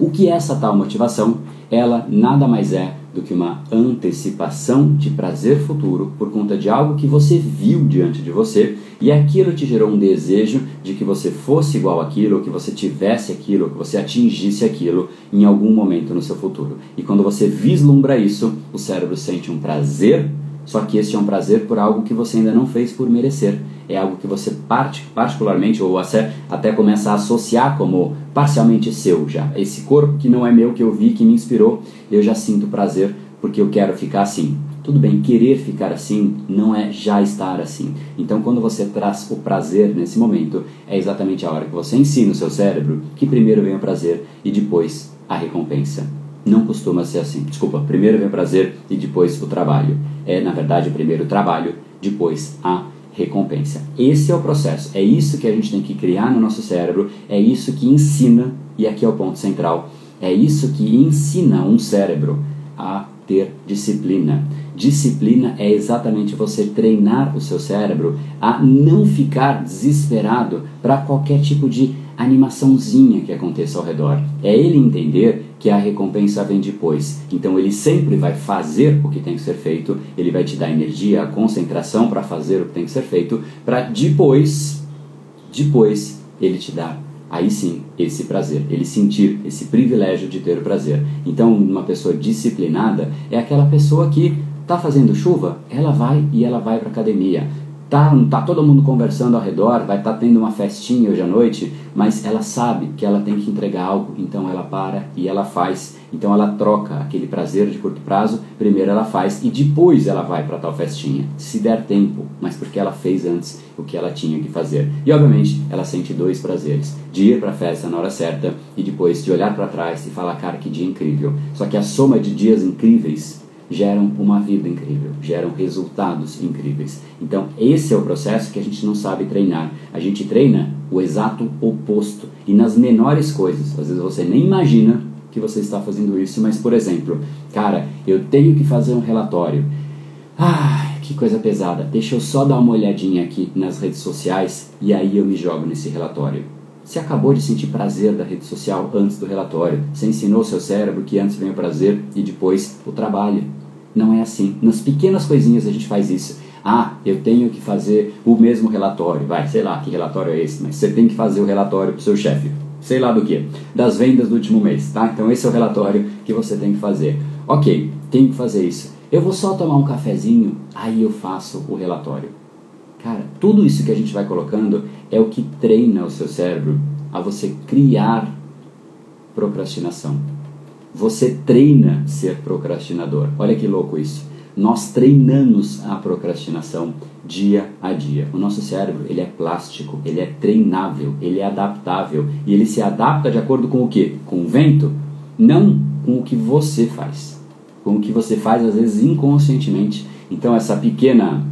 O que é essa tal motivação? Ela nada mais é do que uma antecipação de prazer futuro por conta de algo que você viu diante de você e aquilo te gerou um desejo de que você fosse igual àquilo, ou que você tivesse aquilo, que você atingisse aquilo em algum momento no seu futuro. E quando você vislumbra isso, o cérebro sente um prazer, só que este é um prazer por algo que você ainda não fez por merecer. É algo que você parte, particularmente ou até, até começa a associar como parcialmente seu já. Esse corpo que não é meu, que eu vi, que me inspirou, eu já sinto prazer porque eu quero ficar assim. Tudo bem, querer ficar assim não é já estar assim. Então, quando você traz o prazer nesse momento, é exatamente a hora que você ensina o seu cérebro que primeiro vem o prazer e depois a recompensa. Não costuma ser assim. Desculpa, primeiro vem o prazer e depois o trabalho. É, na verdade, primeiro o trabalho, depois a recompensa. Esse é o processo. É isso que a gente tem que criar no nosso cérebro, é isso que ensina, e aqui é o ponto central, é isso que ensina um cérebro a ter disciplina. Disciplina é exatamente você treinar o seu cérebro a não ficar desesperado para qualquer tipo de animaçãozinha que aconteça ao redor. É ele entender que a recompensa vem depois. Então ele sempre vai fazer o que tem que ser feito, ele vai te dar energia, a concentração para fazer o que tem que ser feito, para depois, depois ele te dar aí sim esse prazer, ele sentir esse privilégio de ter o prazer. Então, uma pessoa disciplinada é aquela pessoa que está fazendo chuva, ela vai e ela vai para academia. Tá, tá todo mundo conversando ao redor, vai estar tá tendo uma festinha hoje à noite, mas ela sabe que ela tem que entregar algo, então ela para e ela faz. Então ela troca aquele prazer de curto prazo, primeiro ela faz e depois ela vai para tal festinha, se der tempo, mas porque ela fez antes o que ela tinha que fazer. E obviamente ela sente dois prazeres: de ir para a festa na hora certa e depois de olhar para trás e falar, cara, que dia incrível. Só que a soma de dias incríveis geram uma vida incrível, geram resultados incríveis. Então, esse é o processo que a gente não sabe treinar. A gente treina o exato oposto e nas menores coisas. Às vezes você nem imagina que você está fazendo isso, mas por exemplo, cara, eu tenho que fazer um relatório. Ah, que coisa pesada. Deixa eu só dar uma olhadinha aqui nas redes sociais e aí eu me jogo nesse relatório. Você acabou de sentir prazer da rede social antes do relatório. Você ensinou seu cérebro que antes vem o prazer e depois o trabalho. Não é assim. Nas pequenas coisinhas a gente faz isso. Ah, eu tenho que fazer o mesmo relatório. Vai, sei lá que relatório é esse, mas você tem que fazer o relatório para o seu chefe. Sei lá do que. Das vendas do último mês, tá? Então esse é o relatório que você tem que fazer. Ok, tenho que fazer isso. Eu vou só tomar um cafezinho, aí eu faço o relatório. Cara, tudo isso que a gente vai colocando é o que treina o seu cérebro a você criar procrastinação. Você treina ser procrastinador. Olha que louco isso. Nós treinamos a procrastinação dia a dia. O nosso cérebro, ele é plástico, ele é treinável, ele é adaptável e ele se adapta de acordo com o que? Com o vento? Não com o que você faz. Com o que você faz às vezes inconscientemente. Então essa pequena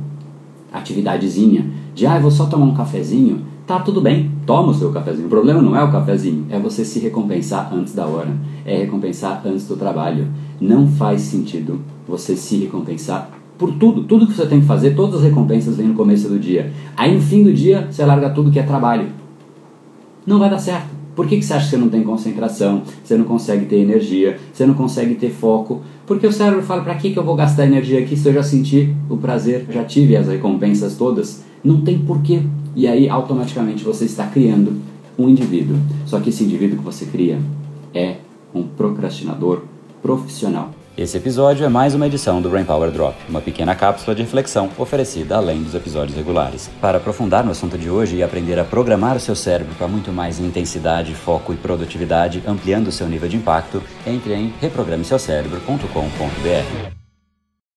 atividadezinha de ah, eu vou só tomar um cafezinho, tá tudo bem, toma o seu cafezinho. O problema não é o cafezinho, é você se recompensar antes da hora, é recompensar antes do trabalho. Não faz sentido você se recompensar por tudo, tudo que você tem que fazer, todas as recompensas vêm no começo do dia. Aí no fim do dia você larga tudo que é trabalho. Não vai dar certo. Por que, que você acha que você não tem concentração, você não consegue ter energia, você não consegue ter foco? Porque o cérebro fala: para que, que eu vou gastar energia aqui se eu já senti o prazer, já tive as recompensas todas? Não tem porquê. E aí automaticamente você está criando um indivíduo. Só que esse indivíduo que você cria é um procrastinador profissional. Esse episódio é mais uma edição do Brain Power Drop, uma pequena cápsula de reflexão oferecida além dos episódios regulares. Para aprofundar no assunto de hoje e aprender a programar o seu cérebro para muito mais intensidade, foco e produtividade, ampliando o seu nível de impacto, entre em reprogrameseucerebro.com.br.